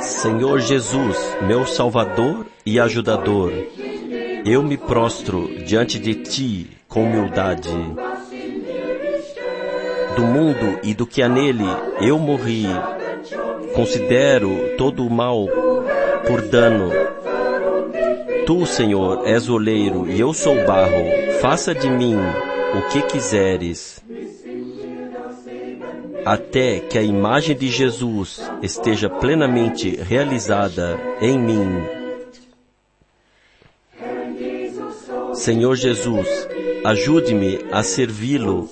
Senhor Jesus, meu Salvador e ajudador, eu me prostro diante de Ti com humildade. Do mundo e do que há nele eu morri. Considero todo o mal por dano. Tu, Senhor, és oleiro e eu sou barro. Faça de mim o que quiseres até que a imagem de Jesus esteja plenamente realizada em mim. Senhor Jesus, ajude-me a servi-lo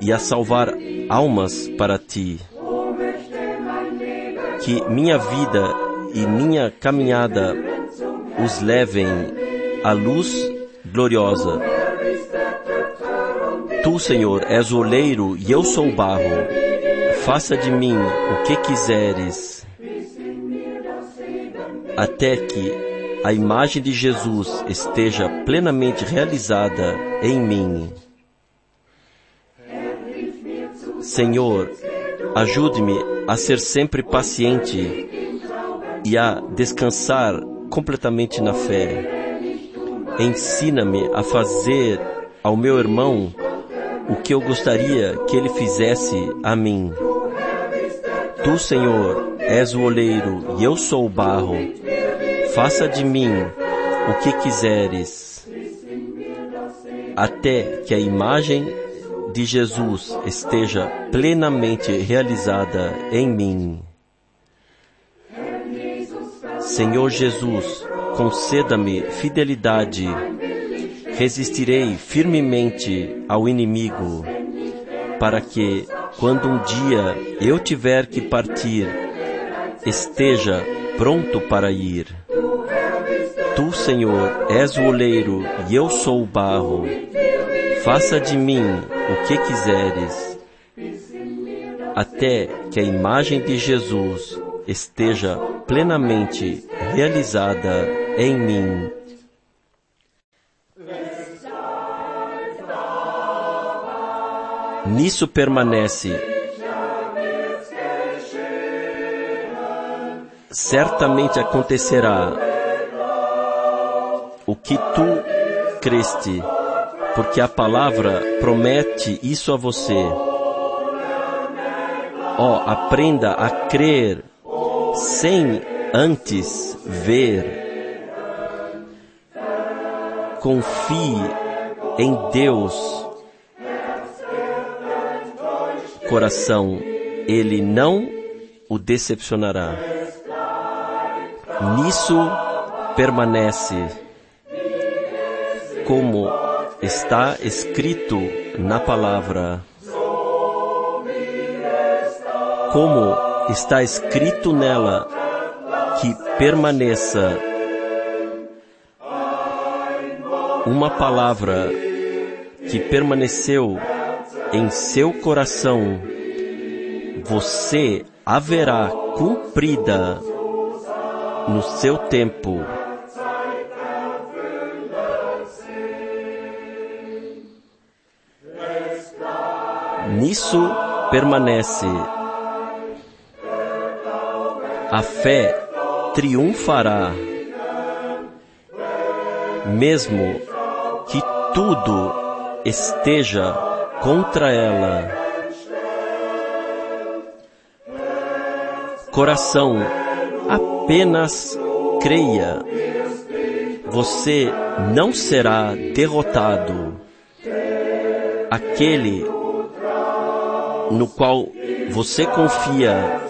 e a salvar almas para ti. Que minha vida e minha caminhada os levem à luz gloriosa. Tu, Senhor, és o oleiro e eu sou o barro. Faça de mim o que quiseres, até que a imagem de Jesus esteja plenamente realizada em mim. Senhor, ajude-me a ser sempre paciente e a descansar completamente na fé. Ensina-me a fazer ao meu irmão o que eu gostaria que ele fizesse a mim. Tu, Senhor, és o oleiro e eu sou o barro. Faça de mim o que quiseres, até que a imagem de Jesus esteja plenamente realizada em mim. Senhor Jesus, conceda-me fidelidade resistirei firmemente ao inimigo, para que, quando um dia eu tiver que partir, esteja pronto para ir. Tu, Senhor, és o oleiro e eu sou o barro. Faça de mim o que quiseres, até que a imagem de Jesus esteja plenamente realizada em mim. Nisso permanece. Certamente acontecerá o que tu creste, porque a palavra promete isso a você. Ó, oh, aprenda a crer sem antes ver. Confie em Deus coração, ele não o decepcionará. Nisso permanece, como está escrito na palavra. Como está escrito nela, que permaneça uma palavra que permaneceu em seu coração, você haverá cumprida no seu tempo. Nisso permanece. A fé triunfará, mesmo que tudo esteja contra ela. Coração, apenas creia. Você não será derrotado. Aquele no qual você confia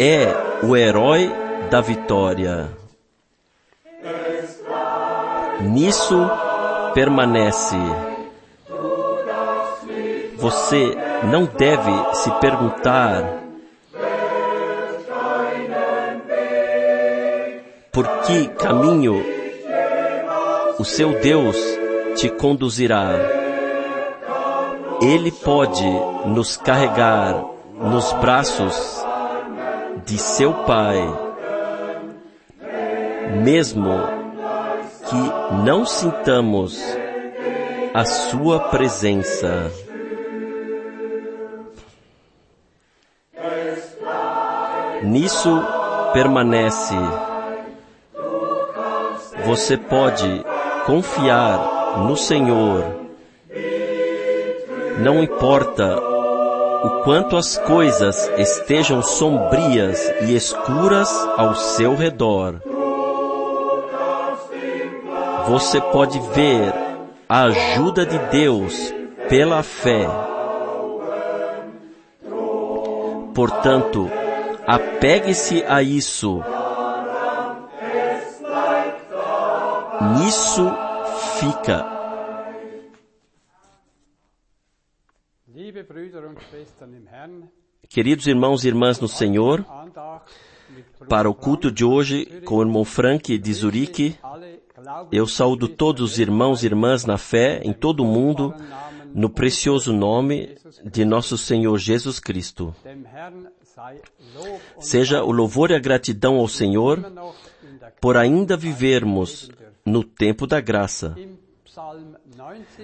é o herói da vitória. Nisso permanece. Você não deve se perguntar por que caminho o seu Deus te conduzirá. Ele pode nos carregar nos braços de seu Pai, mesmo que não sintamos a sua presença. Nisso permanece. Você pode confiar no Senhor. Não importa o quanto as coisas estejam sombrias e escuras ao seu redor. Você pode ver a ajuda de Deus pela fé. Portanto, apegue-se a isso. Nisso fica. Queridos irmãos e irmãs no Senhor, para o culto de hoje com o irmão Frank de Zurique, eu saúdo todos os irmãos e irmãs na fé em todo o mundo, no precioso nome de nosso Senhor Jesus Cristo. Seja o louvor e a gratidão ao Senhor por ainda vivermos no tempo da graça.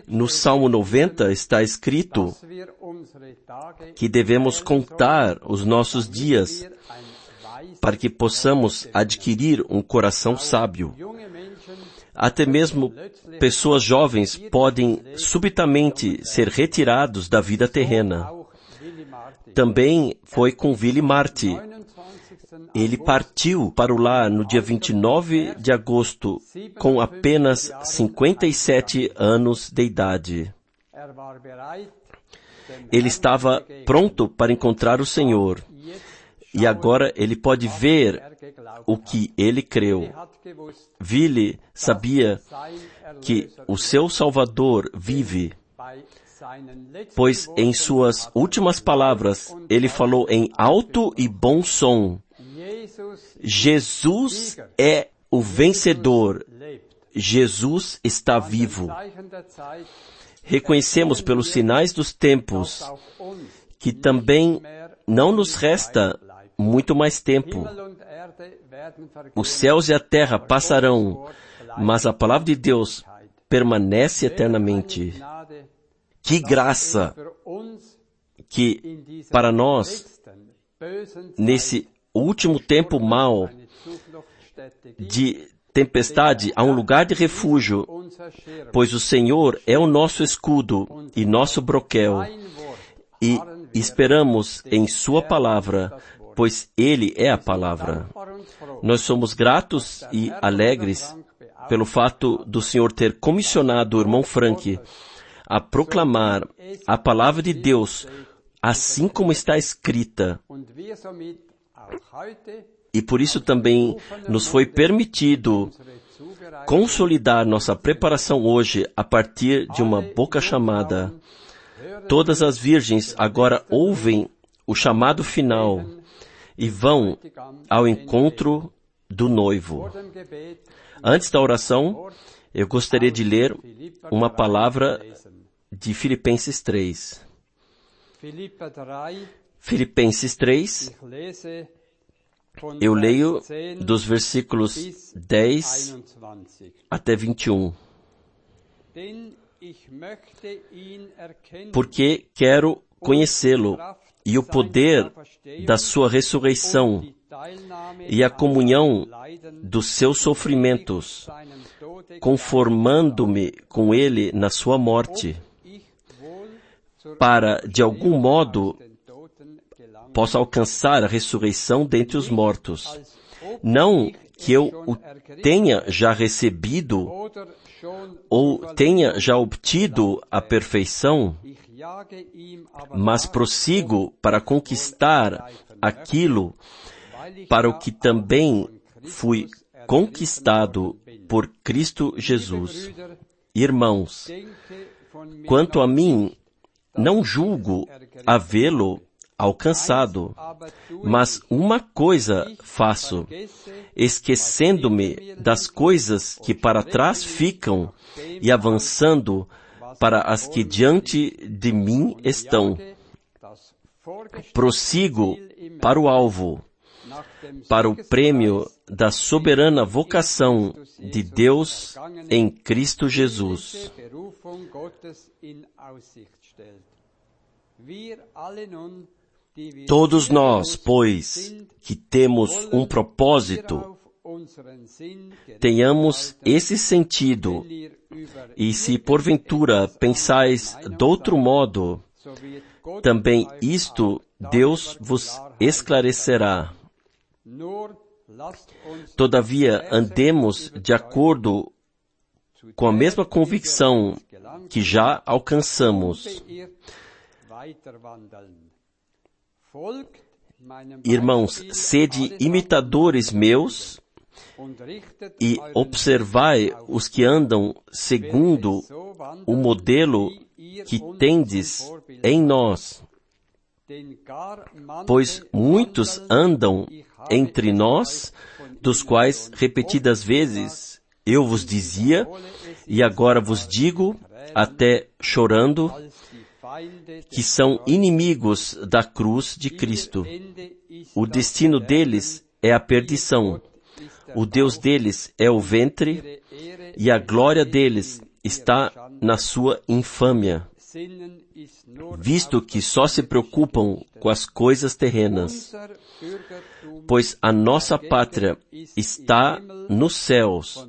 No Salmo 90 está escrito que devemos contar os nossos dias para que possamos adquirir um coração sábio. Até mesmo pessoas jovens podem subitamente ser retirados da vida terrena. Também foi com Willy Marty. Ele partiu para o lar no dia 29 de agosto com apenas 57 anos de idade. Ele estava pronto para encontrar o Senhor. E agora ele pode ver o que ele creu. Vili sabia que o seu Salvador vive, pois em suas últimas palavras ele falou em alto e bom som: Jesus é o vencedor. Jesus está vivo. Reconhecemos pelos sinais dos tempos que também não nos resta muito mais tempo. Os céus e a terra passarão, mas a palavra de Deus permanece eternamente. Que graça que para nós, nesse último tempo mau de tempestade, há um lugar de refúgio, pois o Senhor é o nosso escudo e nosso broquel, e esperamos em Sua palavra, pois Ele é a palavra. Nós somos gratos e alegres pelo fato do Senhor ter comissionado o irmão Frank a proclamar a palavra de Deus assim como está escrita. E por isso também nos foi permitido consolidar nossa preparação hoje a partir de uma boca chamada. Todas as virgens agora ouvem o chamado final e vão ao encontro do noivo. Antes da oração, eu gostaria de ler uma palavra de Filipenses 3. Filipenses 3, eu leio dos versículos 10 até 21. Porque quero conhecê-lo e o poder da sua ressurreição e a comunhão dos seus sofrimentos, conformando-me com ele na sua morte, para, de algum modo, possa alcançar a ressurreição dentre os mortos. Não que eu o tenha já recebido ou tenha já obtido a perfeição, mas prossigo para conquistar aquilo para o que também fui conquistado por Cristo Jesus. Irmãos, quanto a mim, não julgo havê-lo alcançado, mas uma coisa faço, esquecendo-me das coisas que para trás ficam e avançando para as que diante de mim estão. Prossigo para o alvo, para o prêmio da soberana vocação de Deus em Cristo Jesus. Todos nós, pois, que temos um propósito, tenhamos esse sentido, e se porventura pensais de outro modo, também isto Deus vos esclarecerá. Todavia, andemos de acordo com a mesma convicção que já alcançamos. Irmãos, sede imitadores meus e observai os que andam segundo o modelo que tendes em nós. Pois muitos andam entre nós, dos quais repetidas vezes eu vos dizia, e agora vos digo, até chorando, que são inimigos da cruz de Cristo. O destino deles é a perdição. O Deus deles é o ventre e a glória deles está na sua infâmia, visto que só se preocupam com as coisas terrenas. Pois a nossa pátria está nos céus,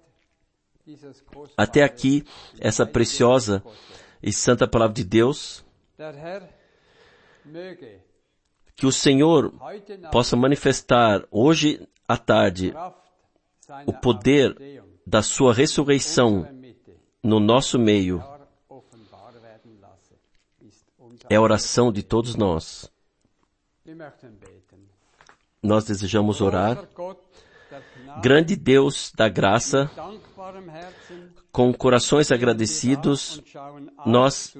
Até aqui, essa preciosa e santa palavra de Deus, que o Senhor possa manifestar hoje à tarde o poder da sua ressurreição no nosso meio. É a oração de todos nós. Nós desejamos orar. Grande Deus da graça, com corações agradecidos, nós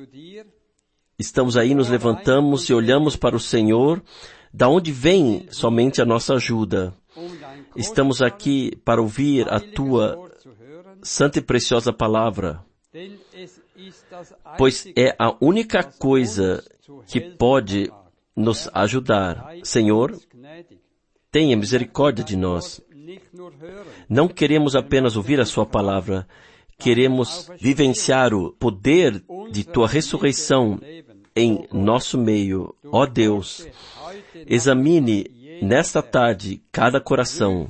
estamos aí, nos levantamos e olhamos para o Senhor, da onde vem somente a nossa ajuda. Estamos aqui para ouvir a tua santa e preciosa palavra, pois é a única coisa que pode nos ajudar. Senhor, tenha misericórdia de nós. Não queremos apenas ouvir a Sua palavra, queremos vivenciar o poder de Tua ressurreição em nosso meio. Ó Deus, examine nesta tarde cada coração.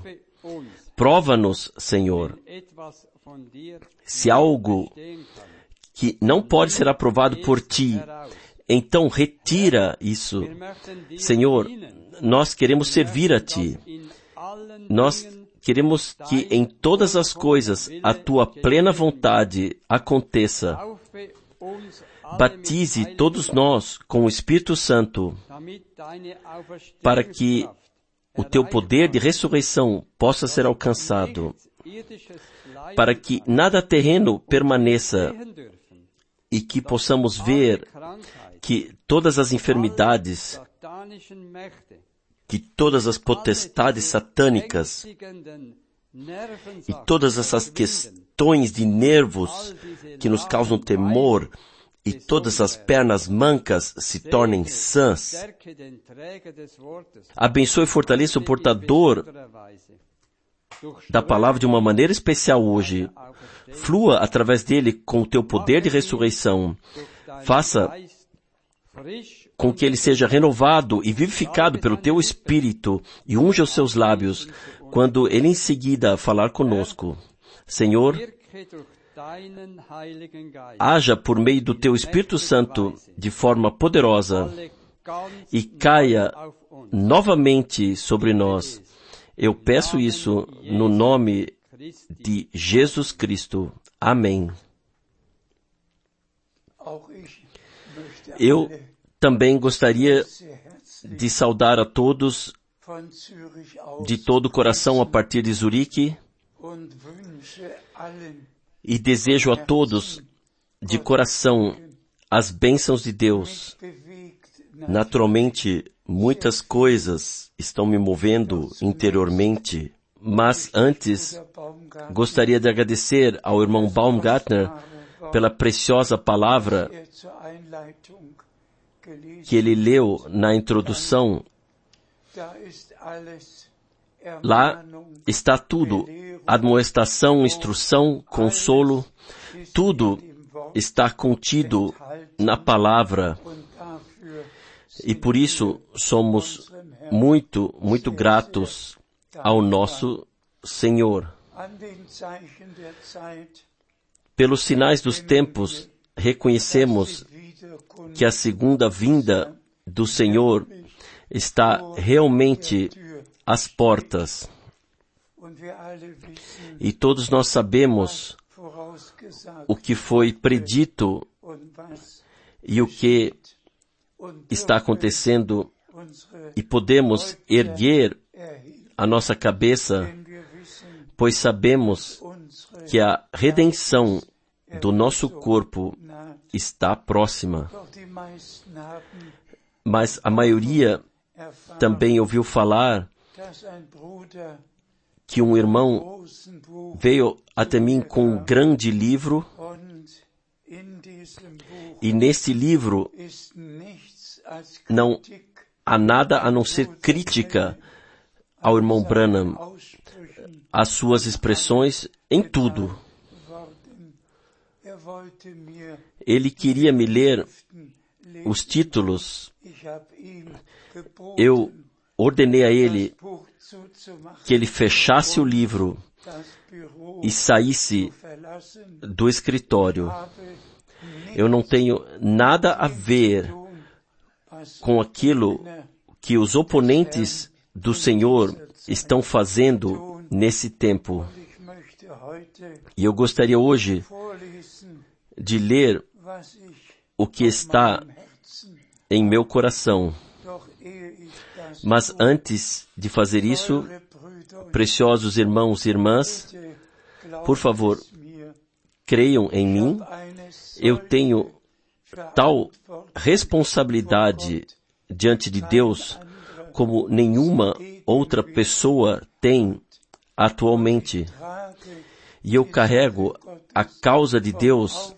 Prova-nos, Senhor, se algo que não pode ser aprovado por Ti, então retira isso. Senhor, nós queremos servir a Ti. Nós queremos que em todas as coisas a Tua plena vontade aconteça. Batize todos nós com o Espírito Santo para que o Teu poder de ressurreição possa ser alcançado, para que nada terreno permaneça e que possamos ver que todas as enfermidades, que todas as potestades satânicas e todas essas questões de nervos que nos causam temor e todas as pernas mancas se tornem sãs. Abençoe e fortaleça o portador da palavra de uma maneira especial hoje. Flua através dele com o teu poder de ressurreição. Faça com que ele seja renovado e vivificado pelo teu espírito e unja os seus lábios quando ele em seguida falar conosco. Senhor, haja por meio do teu Espírito Santo de forma poderosa e caia novamente sobre nós. Eu peço isso no nome de Jesus Cristo. Amém. Eu também gostaria de saudar a todos de todo o coração a partir de Zurique e desejo a todos de coração as bênçãos de Deus. Naturalmente, Muitas coisas estão me movendo interiormente, mas antes gostaria de agradecer ao irmão Baumgartner pela preciosa palavra que ele leu na introdução. Lá está tudo: admoestação, instrução, consolo, tudo está contido na palavra. E por isso somos muito, muito gratos ao nosso Senhor. Pelos sinais dos tempos, reconhecemos que a segunda vinda do Senhor está realmente às portas. E todos nós sabemos o que foi predito e o que está acontecendo e podemos erguer a nossa cabeça, pois sabemos que a redenção do nosso corpo está próxima. Mas a maioria também ouviu falar que um irmão veio até mim com um grande livro e nesse livro não há nada a não ser crítica ao irmão Branham, às suas expressões em tudo. Ele queria me ler os títulos. Eu ordenei a ele que ele fechasse o livro e saísse do escritório. Eu não tenho nada a ver com aquilo que os oponentes do Senhor estão fazendo nesse tempo. E eu gostaria hoje de ler o que está em meu coração. Mas antes de fazer isso, preciosos irmãos e irmãs, por favor, creiam em mim. Eu tenho tal responsabilidade diante de Deus como nenhuma outra pessoa tem atualmente. E eu carrego a causa de Deus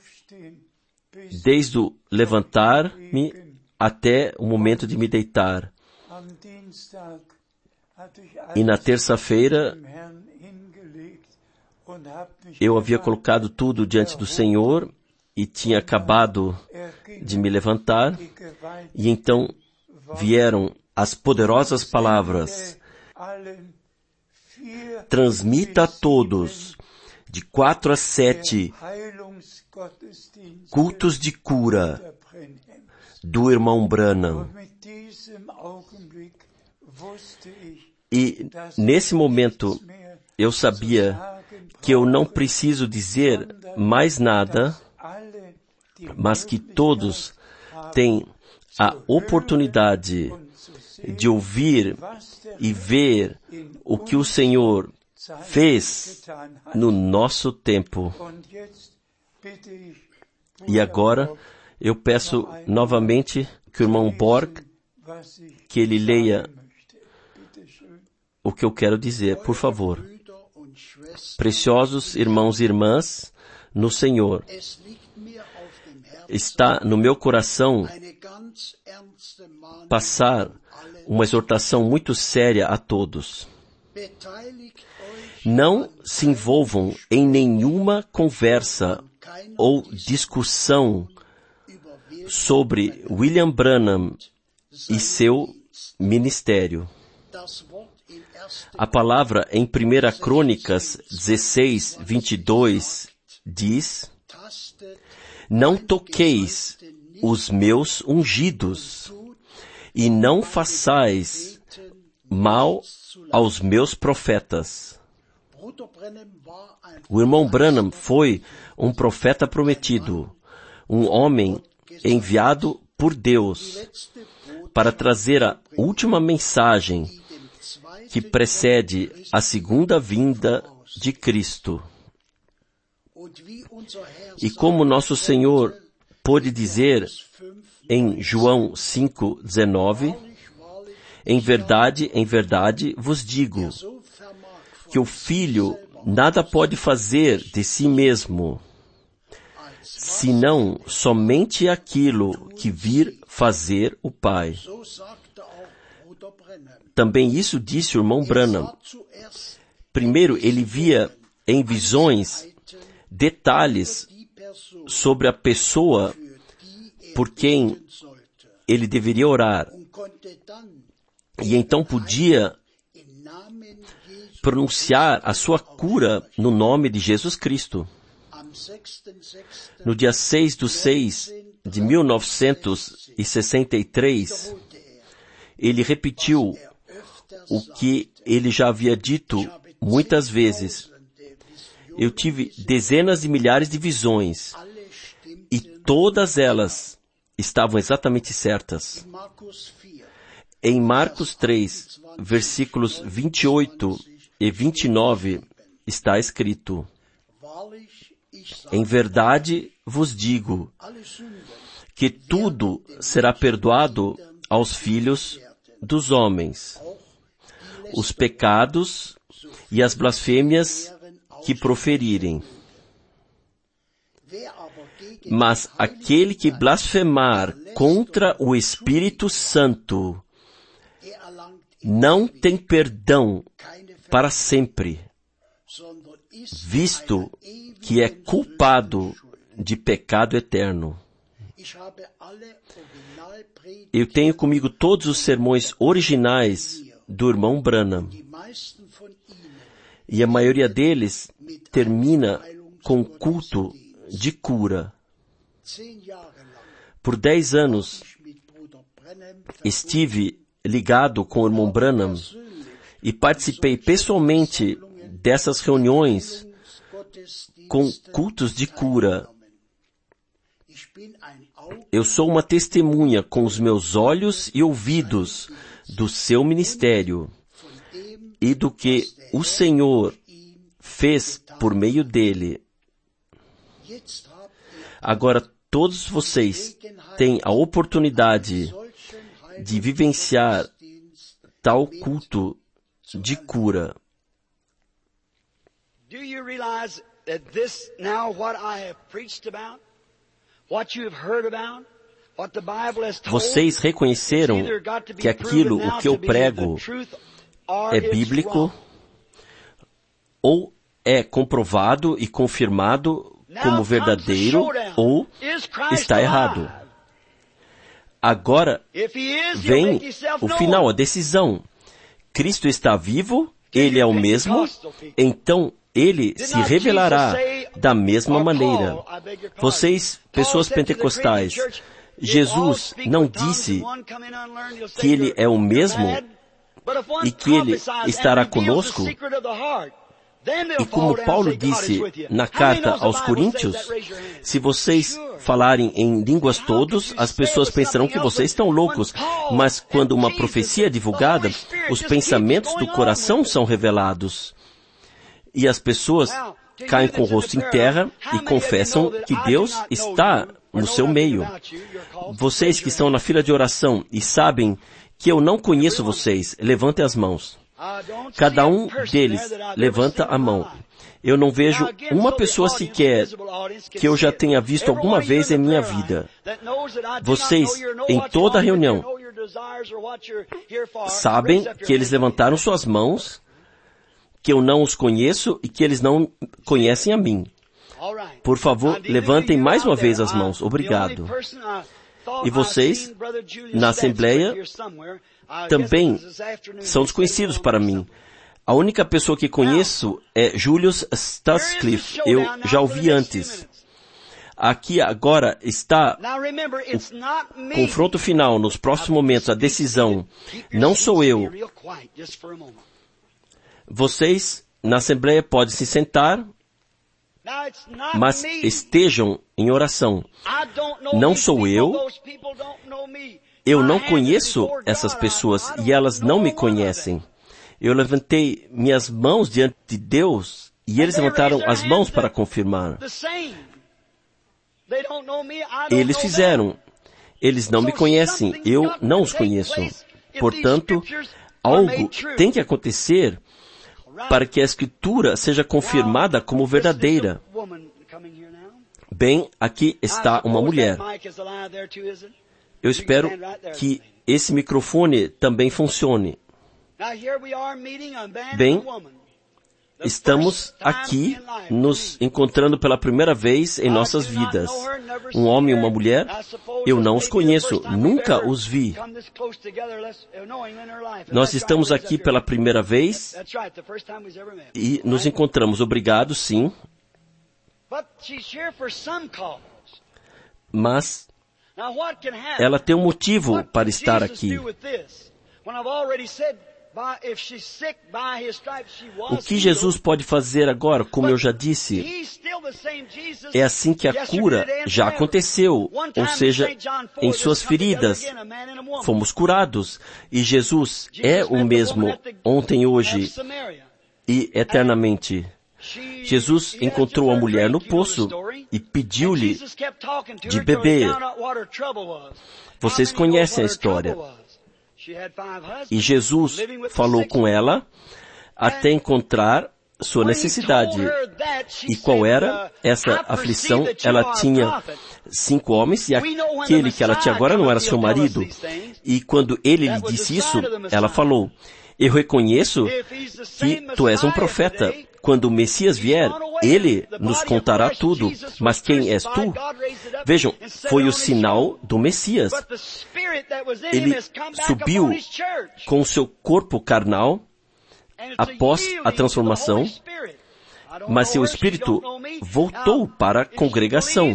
desde o levantar-me até o momento de me deitar. E na terça-feira eu havia colocado tudo diante do Senhor e tinha acabado de me levantar, e então vieram as poderosas palavras: transmita a todos, de quatro a sete, cultos de cura do irmão Branham. E nesse momento eu sabia que eu não preciso dizer mais nada, mas que todos têm a oportunidade de ouvir e ver o que o Senhor fez no nosso tempo. E agora eu peço novamente que o irmão Borg, que ele leia o que eu quero dizer, por favor. Preciosos irmãos e irmãs no Senhor, está no meu coração passar uma exortação muito séria a todos. Não se envolvam em nenhuma conversa ou discussão sobre William Branham e seu ministério. A palavra em 1 Crônicas 16, 22 diz, Não toqueis os meus ungidos, e não façais mal aos meus profetas. O irmão Branham foi um profeta prometido, um homem enviado por Deus para trazer a última mensagem que precede a segunda vinda de Cristo. E como nosso Senhor pôde dizer em João 5:19, Em verdade, em verdade vos digo que o filho nada pode fazer de si mesmo, senão somente aquilo que vir fazer o Pai. Também isso disse o irmão Branham. Primeiro, ele via em visões detalhes sobre a pessoa por quem ele deveria orar. E então podia pronunciar a sua cura no nome de Jesus Cristo. No dia 6 de 6 de 1963, ele repetiu o que ele já havia dito muitas vezes. Eu tive dezenas de milhares de visões e todas elas estavam exatamente certas. Em Marcos 3, versículos 28 e 29, está escrito, Em verdade vos digo que tudo será perdoado aos filhos dos homens, os pecados e as blasfêmias que proferirem. Mas aquele que blasfemar contra o Espírito Santo não tem perdão para sempre, visto que é culpado de pecado eterno. Eu tenho comigo todos os sermões originais do irmão Branham. E a maioria deles termina com culto de cura. Por dez anos estive ligado com o irmão Branham e participei pessoalmente dessas reuniões com cultos de cura. Eu sou uma testemunha com os meus olhos e ouvidos do seu ministério e do que o Senhor fez por meio dele. Agora todos vocês têm a oportunidade de vivenciar tal culto de cura. Do you realize that this now what I have preached about, what you have heard about, what the Bible has told, Vocês reconheceram que aquilo o que eu prego é bíblico ou é comprovado e confirmado como verdadeiro ou está errado. Agora vem o final, a decisão. Cristo está vivo, ele é o mesmo, então ele se revelará da mesma maneira. Vocês, pessoas pentecostais, Jesus não disse que ele é o mesmo e que ele estará conosco? E como Paulo disse na carta aos Coríntios, se vocês falarem em línguas todos, as pessoas pensarão que vocês estão loucos. Mas quando uma profecia é divulgada, os pensamentos do coração são revelados. E as pessoas caem com o rosto em terra e confessam que Deus está no seu meio. Vocês que estão na fila de oração e sabem que eu não conheço vocês, levantem as mãos. Cada um deles levanta a mão. Eu não vejo uma pessoa sequer que eu já tenha visto alguma vez em minha vida. Vocês, em toda a reunião, sabem que eles levantaram suas mãos, que eu não os conheço e que eles não conhecem a mim. Por favor, levantem mais uma vez as mãos. Obrigado. E vocês, na Assembleia, também são desconhecidos para mim. A única pessoa que conheço é Julius Starscliffe. Eu já o vi antes. Aqui agora está o confronto final, nos próximos momentos, a decisão. Não sou eu. Vocês, na Assembleia, podem se sentar, mas estejam em oração. Não sou eu. Eu não conheço essas pessoas e elas não me conhecem. Eu levantei minhas mãos diante de Deus e eles levantaram as mãos para confirmar. Eles fizeram. Eles não me conhecem. Eu não os conheço. Portanto, algo tem que acontecer para que a escritura seja confirmada como verdadeira. Bem, aqui está uma mulher. Eu espero que esse microfone também funcione. Bem, estamos aqui nos encontrando pela primeira vez em nossas vidas. Um homem e uma mulher, eu não os conheço, nunca os vi. Nós estamos aqui pela primeira vez e nos encontramos. Obrigado, sim. Mas ela tem um motivo para estar aqui. O que Jesus pode fazer agora, como eu já disse, é assim que a cura já aconteceu, ou seja, em suas feridas fomos curados. E Jesus é o mesmo ontem, hoje e eternamente. Jesus encontrou a mulher no poço e pediu-lhe de beber. Vocês conhecem a história. E Jesus falou com ela até encontrar sua necessidade. E qual era essa aflição? Ela tinha cinco homens e aquele que ela tinha agora não era seu marido. E quando ele lhe disse isso, ela falou, eu reconheço que tu és um profeta. Quando o Messias vier, ele nos contará tudo. Mas quem és tu? Vejam, foi o sinal do Messias. Ele subiu com o seu corpo carnal após a transformação, mas seu espírito voltou para a congregação.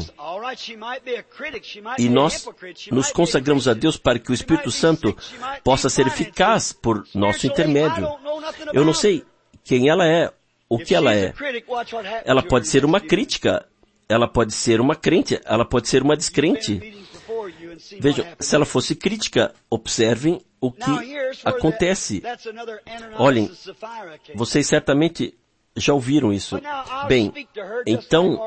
E nós nos consagramos a Deus para que o Espírito Santo possa ser eficaz por nosso intermédio. Eu não sei quem ela é o que ela é. Ela pode ser uma crítica, ela pode ser uma crente, ela pode ser uma descrente. Vejam, se ela fosse crítica, observem o que acontece. Olhem, vocês certamente já ouviram isso. Bem, então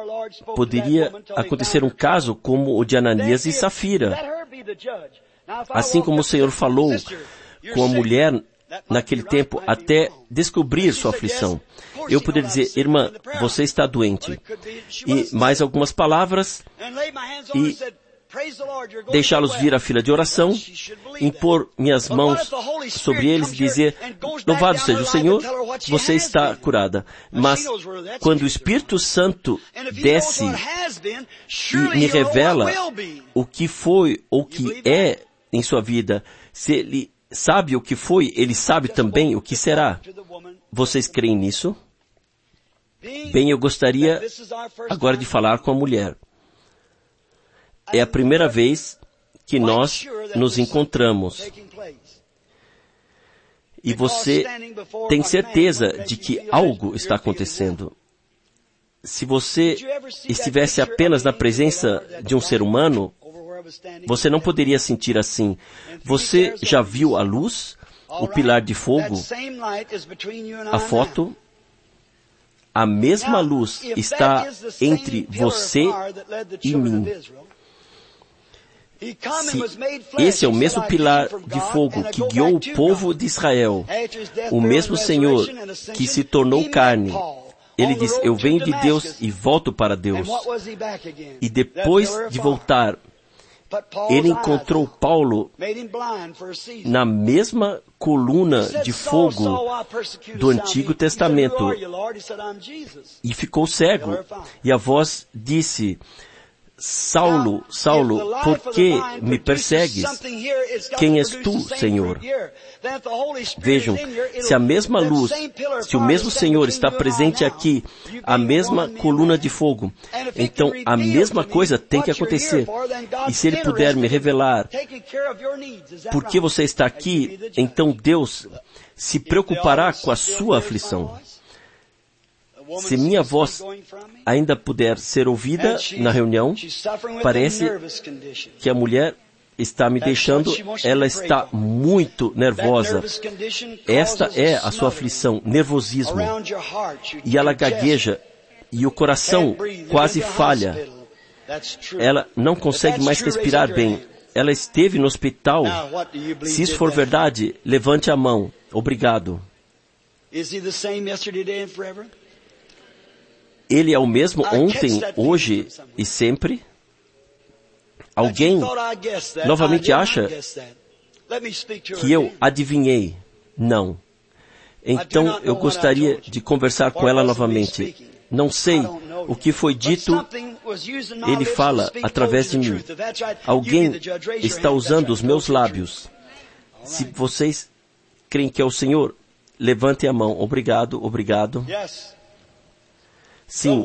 poderia acontecer um caso como o de Ananias e Safira. Assim como o Senhor falou com a mulher naquele tempo até descobrir sua aflição. Eu poderia dizer, irmã, você está doente. E mais algumas palavras e deixá-los vir à fila de oração, impor minhas mãos sobre eles e dizer, louvado seja o Senhor, você está curada. Mas quando o Espírito Santo desce e me revela o que foi ou o que é em sua vida, se ele sabe o que foi, ele sabe também o que será. Vocês creem nisso? Bem, eu gostaria agora de falar com a mulher. É a primeira vez que nós nos encontramos. E você tem certeza de que algo está acontecendo. Se você estivesse apenas na presença de um ser humano, você não poderia sentir assim. Você já viu a luz? O pilar de fogo? A foto? A mesma luz está entre você e mim. Se esse é o mesmo pilar de fogo que guiou o povo de Israel, o mesmo Senhor que se tornou carne, ele diz, eu venho de Deus e volto para Deus. E depois de voltar, ele encontrou Paulo na mesma coluna de fogo do Antigo Testamento. e ficou cego. E a voz disse, Saulo, Saulo, por que me persegues? Quem és tu, Senhor? Vejam, se a mesma luz, se o mesmo Senhor está presente aqui, a mesma coluna de fogo, então a mesma coisa tem que acontecer. E se Ele puder me revelar por que você está aqui, então Deus se preocupará com a sua aflição. Se minha voz ainda puder ser ouvida na reunião, parece que a mulher está me deixando, ela está muito nervosa. Esta é a sua aflição, nervosismo. E ela gagueja e o coração quase falha. Ela não consegue mais respirar bem. ela esteve no hospital. Se isso for verdade, levante a mão. Obrigado. Ele é o mesmo ontem, hoje e sempre? Alguém novamente acha que eu adivinhei? Não. Então eu gostaria de conversar com ela novamente. Não sei o que foi dito, ele fala através de mim. Alguém está usando os meus lábios. Se vocês creem que é o Senhor, levante a mão. Obrigado, obrigado. Sim,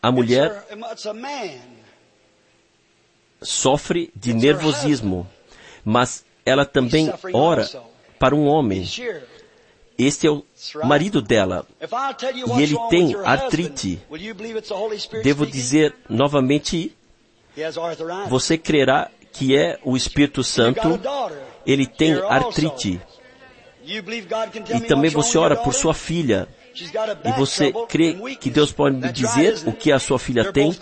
a mulher sofre de nervosismo, mas ela também ora para um homem. Este é o marido dela. E ele tem artrite. Devo dizer novamente, você crerá que é o Espírito Santo. Ele tem artrite. E também você ora por sua filha. E você crê que Deus pode me dizer o que a sua filha tem?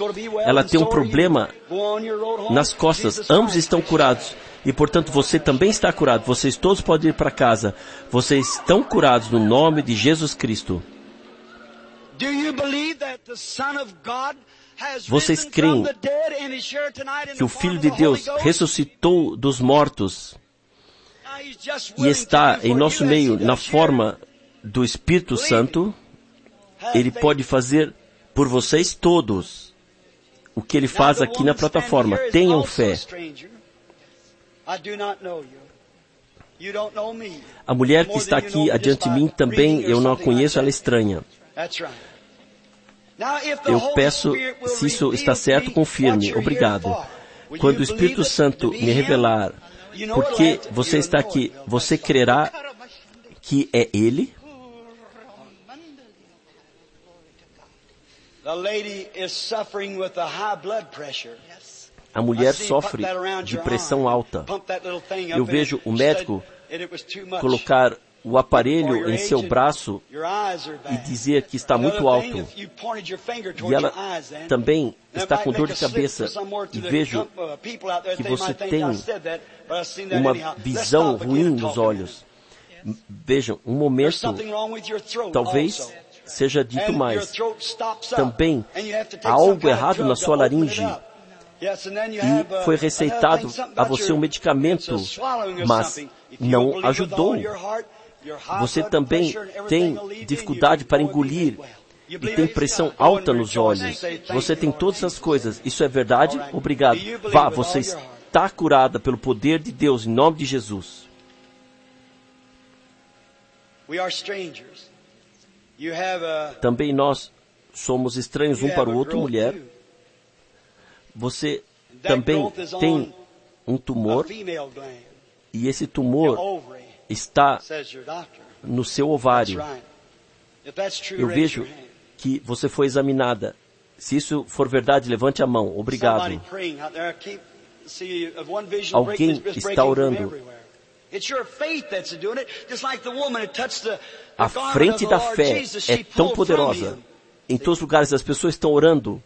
Ela tem um problema nas costas. Ambos estão curados. E portanto você também está curado. Vocês todos podem ir para casa. Vocês estão curados no nome de Jesus Cristo. Vocês creem Que o Filho de Deus ressuscitou dos mortos e está em nosso meio na forma do Espírito Santo, ele pode fazer por vocês todos o que ele faz aqui na plataforma. Tenham fé. A mulher que está aqui adiante de mim também eu não a conheço, ela é estranha. Eu peço, se isso está to certo, me confirme. Obrigado. Quando o Espírito Santo me revelar You know por it'll que have to- você está aqui, você crerá que é Ele? A high blood pressure. A mulher sofre pump that around de your pressão arm. alta. Pump that little thing up Eu in vejo o médico Said it was too much. Colocar o aparelho your em seu braço your eyes are e bad. dizer que está muito alto. if you pointed your finger E towards ela your eyes then, também está com dor de cabeça. for some more to E vejo uh, people out there, que você tem uma visão ruim nos olhos. Vejam, um momento something wrong with your throat talvez also. Seja dito mais. Também há algo errado na sua laringe. E uh, foi receitado a você um medicamento, mas não ajudou. Você também tem dificuldade para engolir e tem pressão alta nos olhos. say, "Thank Você tem todas essas Jesus." coisas. Isso é verdade? Obrigado. Vá, você está curada pelo poder de Deus, em nome de Jesus. We are strangers. Também nós somos estranhos um para o outro, mulher. Você também tem um tumor e esse tumor está no seu ovário. Eu vejo que você foi examinada. Se isso for verdade, levante a mão. Obrigado. Alguém está orando. A frente da fé é tão poderosa. Em todos os lugares as pessoas estão orando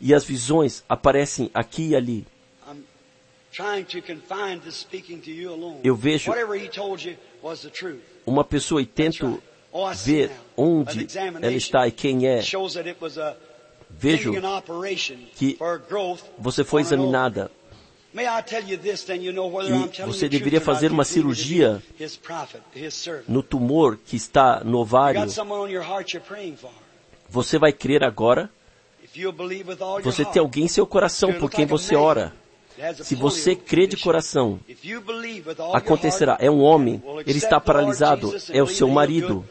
e as visões aparecem aqui e ali. I'm trying to confine this speaking to you alone. Eu vejo- Whatever he told you was the truth. Uma pessoa e tento ver onde ela está e quem é. Vejo que você foi examinada. E você deveria fazer uma cirurgia. No tumor que está no ovário, você vai crer agora. Você tem alguém em seu coração por quem você ora. Se você crê de coração, acontecerá. É um homem, ele está paralisado, é o seu marido.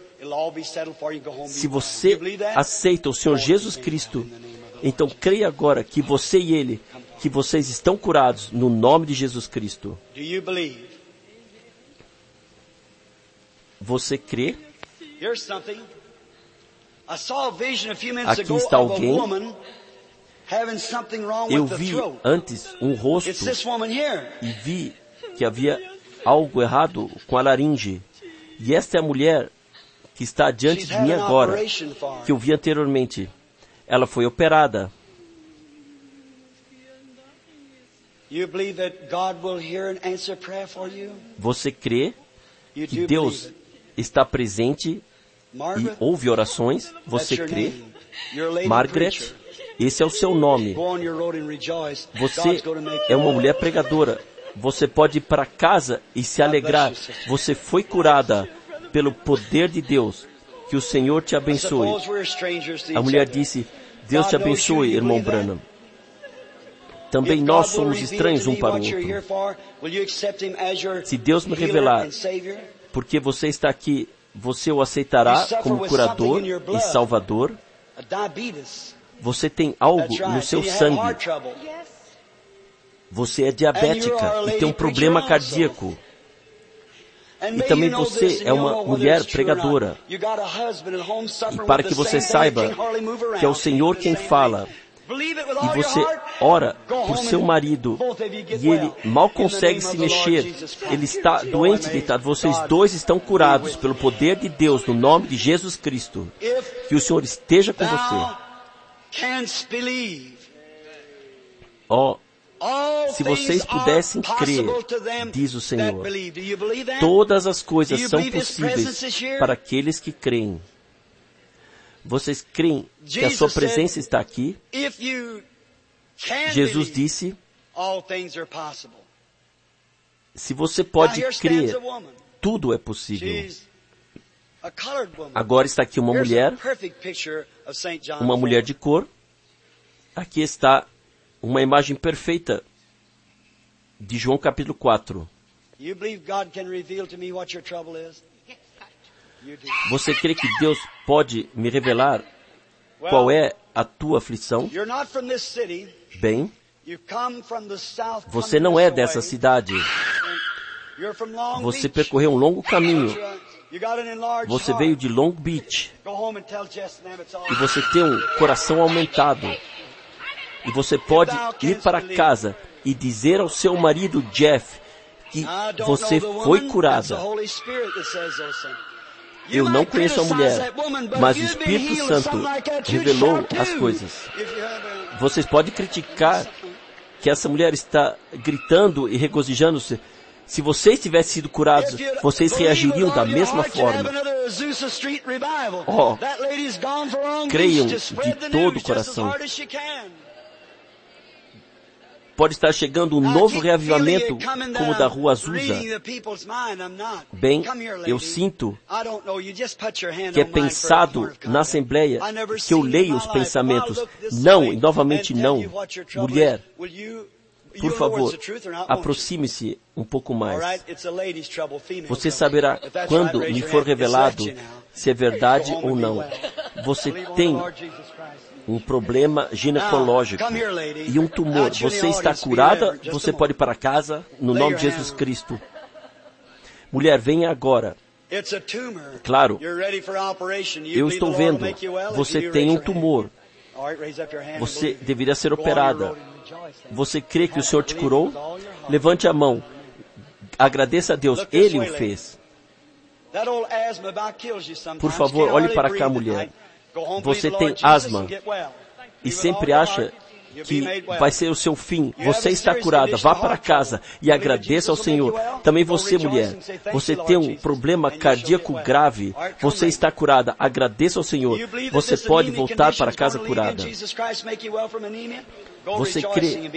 Se você aceita o Senhor Jesus Cristo, então creia agora que você e ele, que vocês estão curados no nome de Jesus Cristo. Do you believe? Você crê? Aqui ago está alguém. Eu vi antes um rosto e vi que havia algo errado com a laringe. E esta é a mulher que está diante de mim agora, que eu vi anteriormente. Ela foi operada. You You believe that God will hear and answer prayer for you? Você crê que Deus está presente e ouve orações? Você crê? Margaret, esse é o seu nome. Você é uma mulher pregadora. Você pode ir para casa e se alegrar. Você foi curada pelo poder de Deus. Que o Senhor te abençoe. A mulher disse: Deus te abençoe, irmão Branham. Também nós somos estranhos um para o outro. Se Deus me revelar? Porque você está aqui, você o aceitará como curador e salvador. Você tem algo no seu sangue. Você é diabética e tem um problema cardíaco. E também você é uma mulher pregadora. E para que você saiba que é o Senhor quem fala, e você. Ora por seu marido e ele mal consegue se mexer, ele está doente deitado. Vocês dois estão curados pelo poder de Deus, no nome de Jesus Cristo. Que o Senhor esteja com você. Ó, all Se vocês pudessem crer, diz o Senhor, todas as coisas são possíveis para aqueles que creem. Vocês creem que a sua presença está aqui? Jesus disse, se você pode crer, tudo é possível. Agora está aqui uma mulher, uma mulher de cor. Aqui está uma imagem perfeita de João capítulo 4. You believe God can reveal to me what your trouble is? You do. Você crê que Deus pode me revelar qual é a tua aflição? Bem, você não é dessa cidade. Você percorreu um longo caminho. Você veio de Long Beach e você tem um coração aumentado. E você pode ir para casa e dizer ao seu marido Jeff que você foi curada. Eu não conheço a mulher, mas o Espírito Santo revelou as coisas. Vocês podem criticar que essa mulher está gritando e regozijando-se. Se vocês tivessem sido curados, vocês reagiriam da mesma forma. Oh, creiam de todo o coração. Pode estar chegando um novo reavivamento como da rua Azusa. Bem, eu sinto que é pensado na. Assembleia que eu leio os pensamentos. Não, e novamente não. Mulher, por favor, aproxime-se um pouco mais. Você saberá quando me for revelado se é verdade ou não. Você tem. Um problema ginecológico lady. e um tumor. Você está curada, você pode ir para casa no nome de Jesus. Cristo. Mulher, venha agora. Claro. Eu estou vendo. Você tem um tumor. Você deveria ser operada. Você crê que o Senhor te curou? Levante a mão. Agradeça a Deus. Ele o fez. Por favor, olhe para cá, mulher. Você tem asma. E sempre acha que vai ser o seu fim. Você está curada. Vá para casa e agradeça ao Senhor. Também você, mulher. Você tem um problema cardíaco grave. Você está curada. Agradeça ao Senhor. Você pode voltar para casa curada. Você crê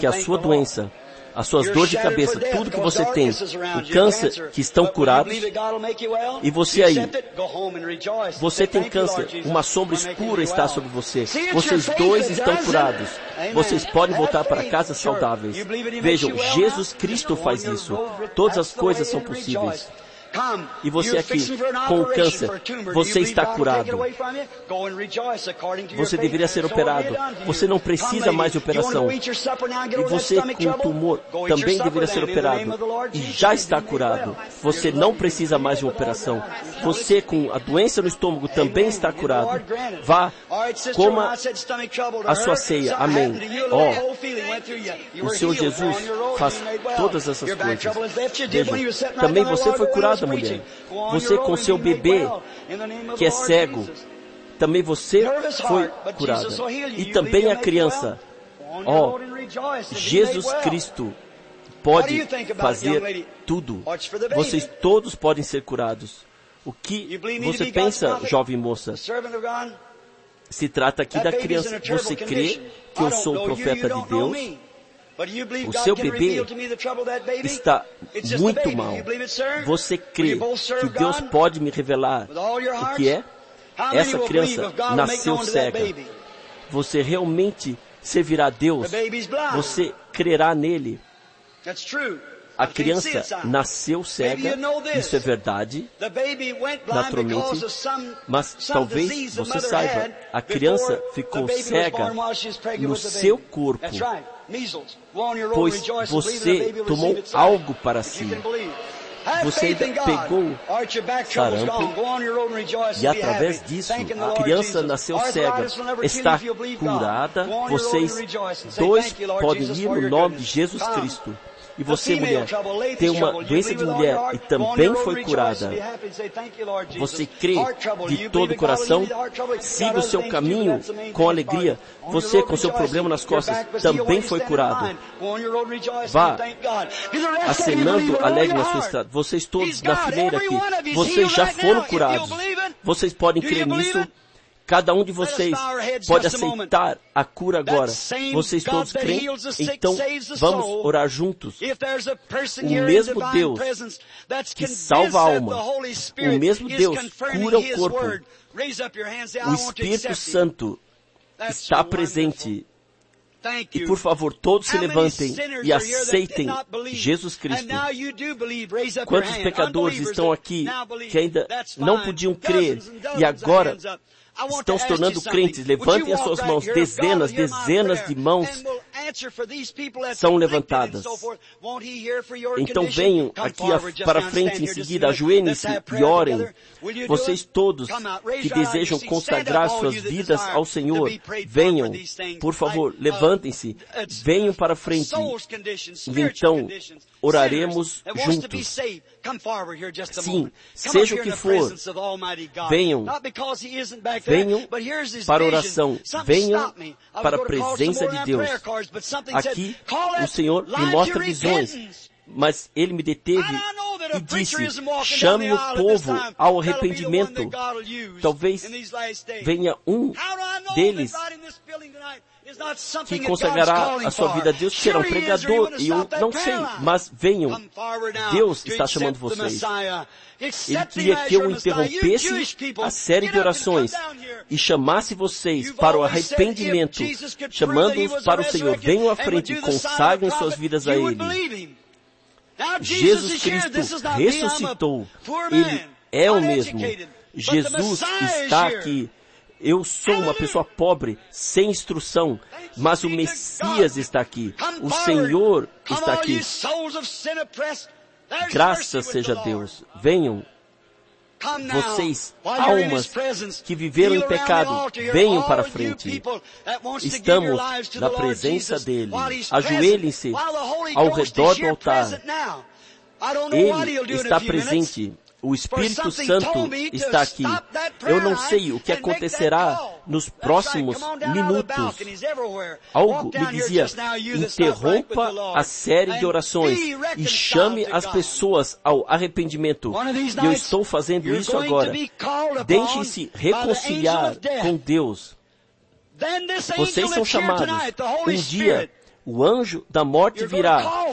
Que a sua doença, as suas dores de cabeça, tudo que você tem, o câncer que estão curados, e você aí, você tem câncer, uma sombra escura está sobre você. Vocês dois estão curados. Vocês podem voltar para casa saudáveis. Vejam, Jesus Cristo faz isso. Todas as coisas são possíveis. E você aqui, com o câncer, você está curado. Você deveria ser operado. Você não precisa mais de operação. E você com tumor também deveria ser operado. E já está curado. Você não precisa mais de uma operação. Você com a doença no estômago também está curado. Vá, coma a sua ceia. Amém. Oh, o Senhor Jesus faz todas essas coisas. Vejam, também você foi curada, mulher. Você com seu bebê, que é cego, também você foi curada. E também a criança. Oh, Jesus Cristo pode fazer tudo. Vocês todos podem ser curados. O que você pensa, jovem moça? Se trata aqui da criança. Você crê que eu sou o profeta de Deus? O seu bebê está muito mal. Você crê que Deus pode me revelar o que é? Essa criança nasceu cega. Você realmente servirá a Deus? Você crerá nele? A criança nasceu cega, isso é verdade, naturalmente, mas talvez você saiba, a criança ficou cega no seu corpo, pois você tomou algo para si. Você ainda pegou sarampo e através disso a criança nasceu cega, está curada. Vocês dois podem ir no nome de Jesus Cristo. E você, mulher, tem uma doença de mulher e também foi curada. Você crê de todo o coração? Siga o seu caminho com alegria. Você, com seu problema nas costas, também foi curado. Vá acenando alegre na sua estrada. Vocês todos na fileira aqui, vocês já foram curados. Vocês podem crer nisso? Cada um de vocês pode aceitar a cura agora. Vocês todos creem? Então vamos orar juntos. O mesmo Deus que salva a alma, o mesmo Deus cura o corpo. O Espírito Santo está presente. E por favor, todos se levantem e aceitem Jesus Cristo. Quantos pecadores estão aqui que ainda não podiam crer e agora estão se tornando crentes. Levantem as suas mãos. Dezenas, dezenas de mãos são levantadas. Então venham aqui para frente em seguida, ajoelhem-se e orem. Vocês todos que desejam consagrar suas vidas ao Senhor, venham. Por favor, levantem-se. Venham para frente. E então oraremos juntos. Sim, seja o que for, venham, venham para oração, venham para a presença de Deus. Aqui, o Senhor me mostra visões, mas Ele me deteve e disse, chame o povo ao arrependimento. Talvez venha um deles que consagrará a sua vida a Deus, será um pregador, e eu não sei, mas venham. Deus está chamando vocês. Ele queria que eu interrompesse a série de orações e chamasse vocês para o arrependimento, chamando-os para o Senhor. Venham à frente e consagrem suas vidas a Ele. Jesus Cristo ressuscitou. Ele é o mesmo. Jesus está aqui. Eu sou uma pessoa pobre, sem instrução, mas o Messias está aqui. O Senhor está aqui. Graças seja Deus. Venham vocês, almas que viveram em pecado, venham para frente. Estamos na presença dele. Ajoelhem-se ao redor do altar. Ele está presente. O Espírito Santo está aqui. Eu não sei o que acontecerá nos próximos minutos. Algo me dizia, interrompa a série de orações e chame as pessoas ao arrependimento. E eu estou fazendo isso agora. Deixem-se reconciliar com Deus. Vocês são chamados. Um dia, o anjo da morte virá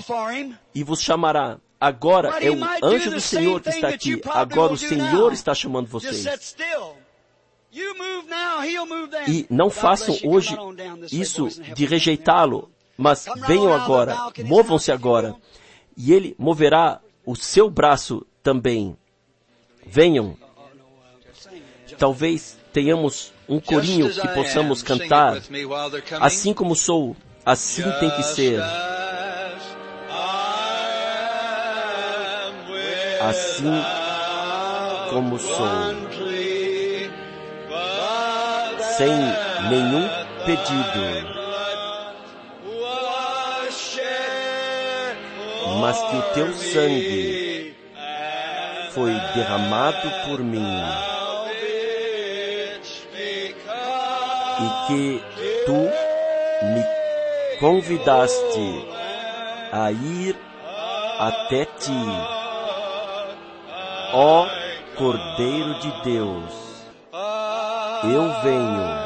e vos chamará. Agora é o anjo do Senhor que está aqui. Agora o Senhor está chamando vocês. E não façam hoje isso de rejeitá-lo, mas venham agora, movam-se agora. E ele moverá o seu braço também. Venham. Talvez tenhamos um corinho que possamos cantar. Assim como sou, assim tem que ser. Assim como sou, sem nenhum pedido, mas que o teu sangue foi derramado por mim. E que tu me convidaste a ir até ti, ó Cordeiro de Deus, eu venho.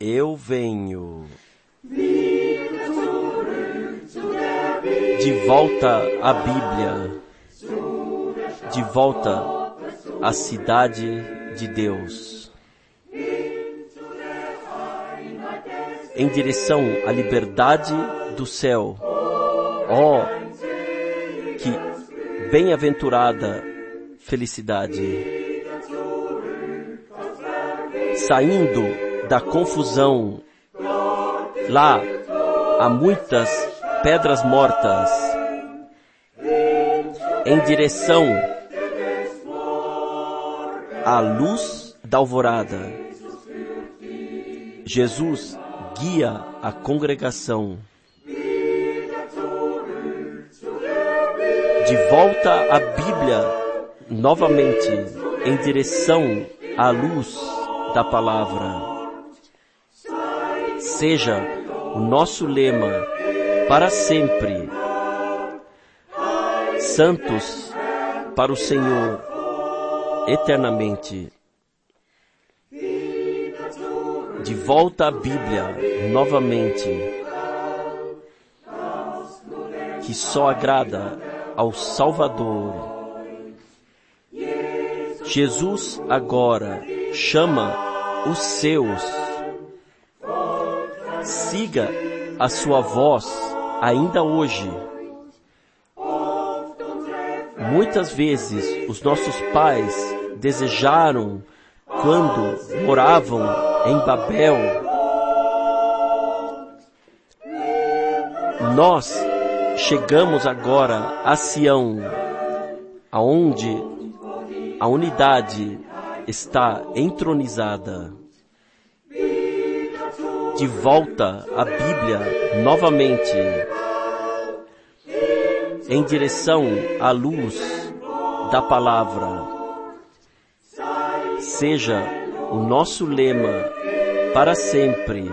Eu venho. De volta à Bíblia. De volta à cidade de Deus. Em direção à liberdade do céu. Ó, que bem-aventurada felicidade. Saindo da confusão. Lá há muitas pedras mortas em direção à luz da alvorada. Jesus guia a congregação. De volta à Bíblia, novamente, em direção à luz da palavra seja o nosso lema para sempre. Santos para o Senhor eternamente. De volta à Bíblia novamente, que só agrada ao Salvador. Jesus agora chama os seus siga a sua voz ainda hoje. Muitas vezes os nossos pais desejaram, quando moravam em Babel, nós chegamos agora a Sião, aonde a unidade está entronizada de volta à Bíblia novamente, em direção à luz da palavra. Seja o nosso lema para sempre.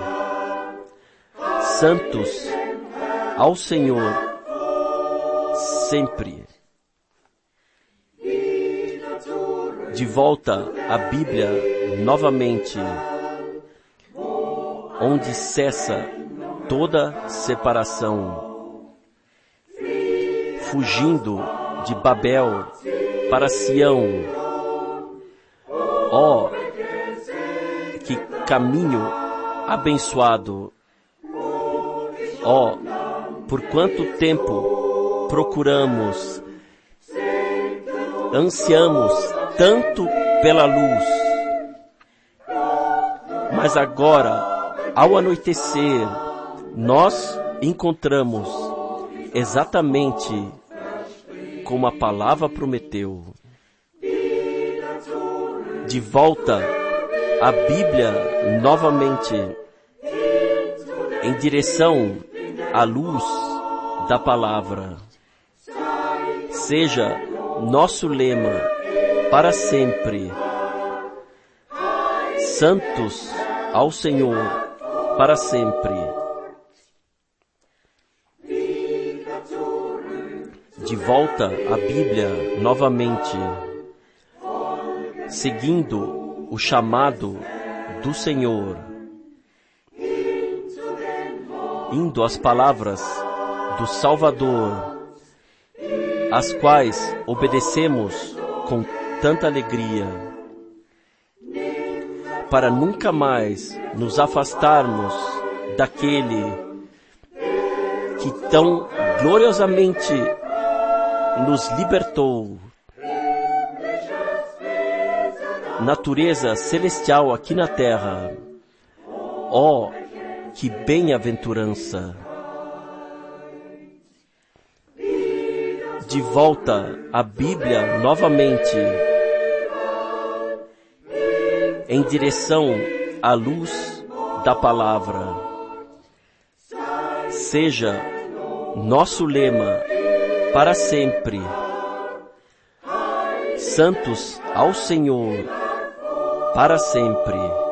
Santos ao Senhor sempre. De volta à Bíblia novamente onde cessa toda separação. Fugindo de Babel para Sião. Ó, oh, que caminho abençoado! Ó, oh, por quanto tempo procuramos, ansiamos tanto pela luz, mas agora ao anoitecer, nós encontramos exatamente como a palavra prometeu. De volta à Bíblia novamente, em direção à luz da palavra. Seja nosso lema para sempre. Santos ao Senhor para sempre. De volta à Bíblia novamente, seguindo o chamado do Senhor, indo às palavras do Salvador, as quais obedecemos com tanta alegria para nunca mais nos afastarmos daquele que tão gloriosamente nos libertou. Natureza celestial aqui na terra. Oh, que bem-aventurança! De volta à Bíblia novamente em direção à luz da palavra. Seja nosso lema para sempre. Santos ao Senhor para sempre.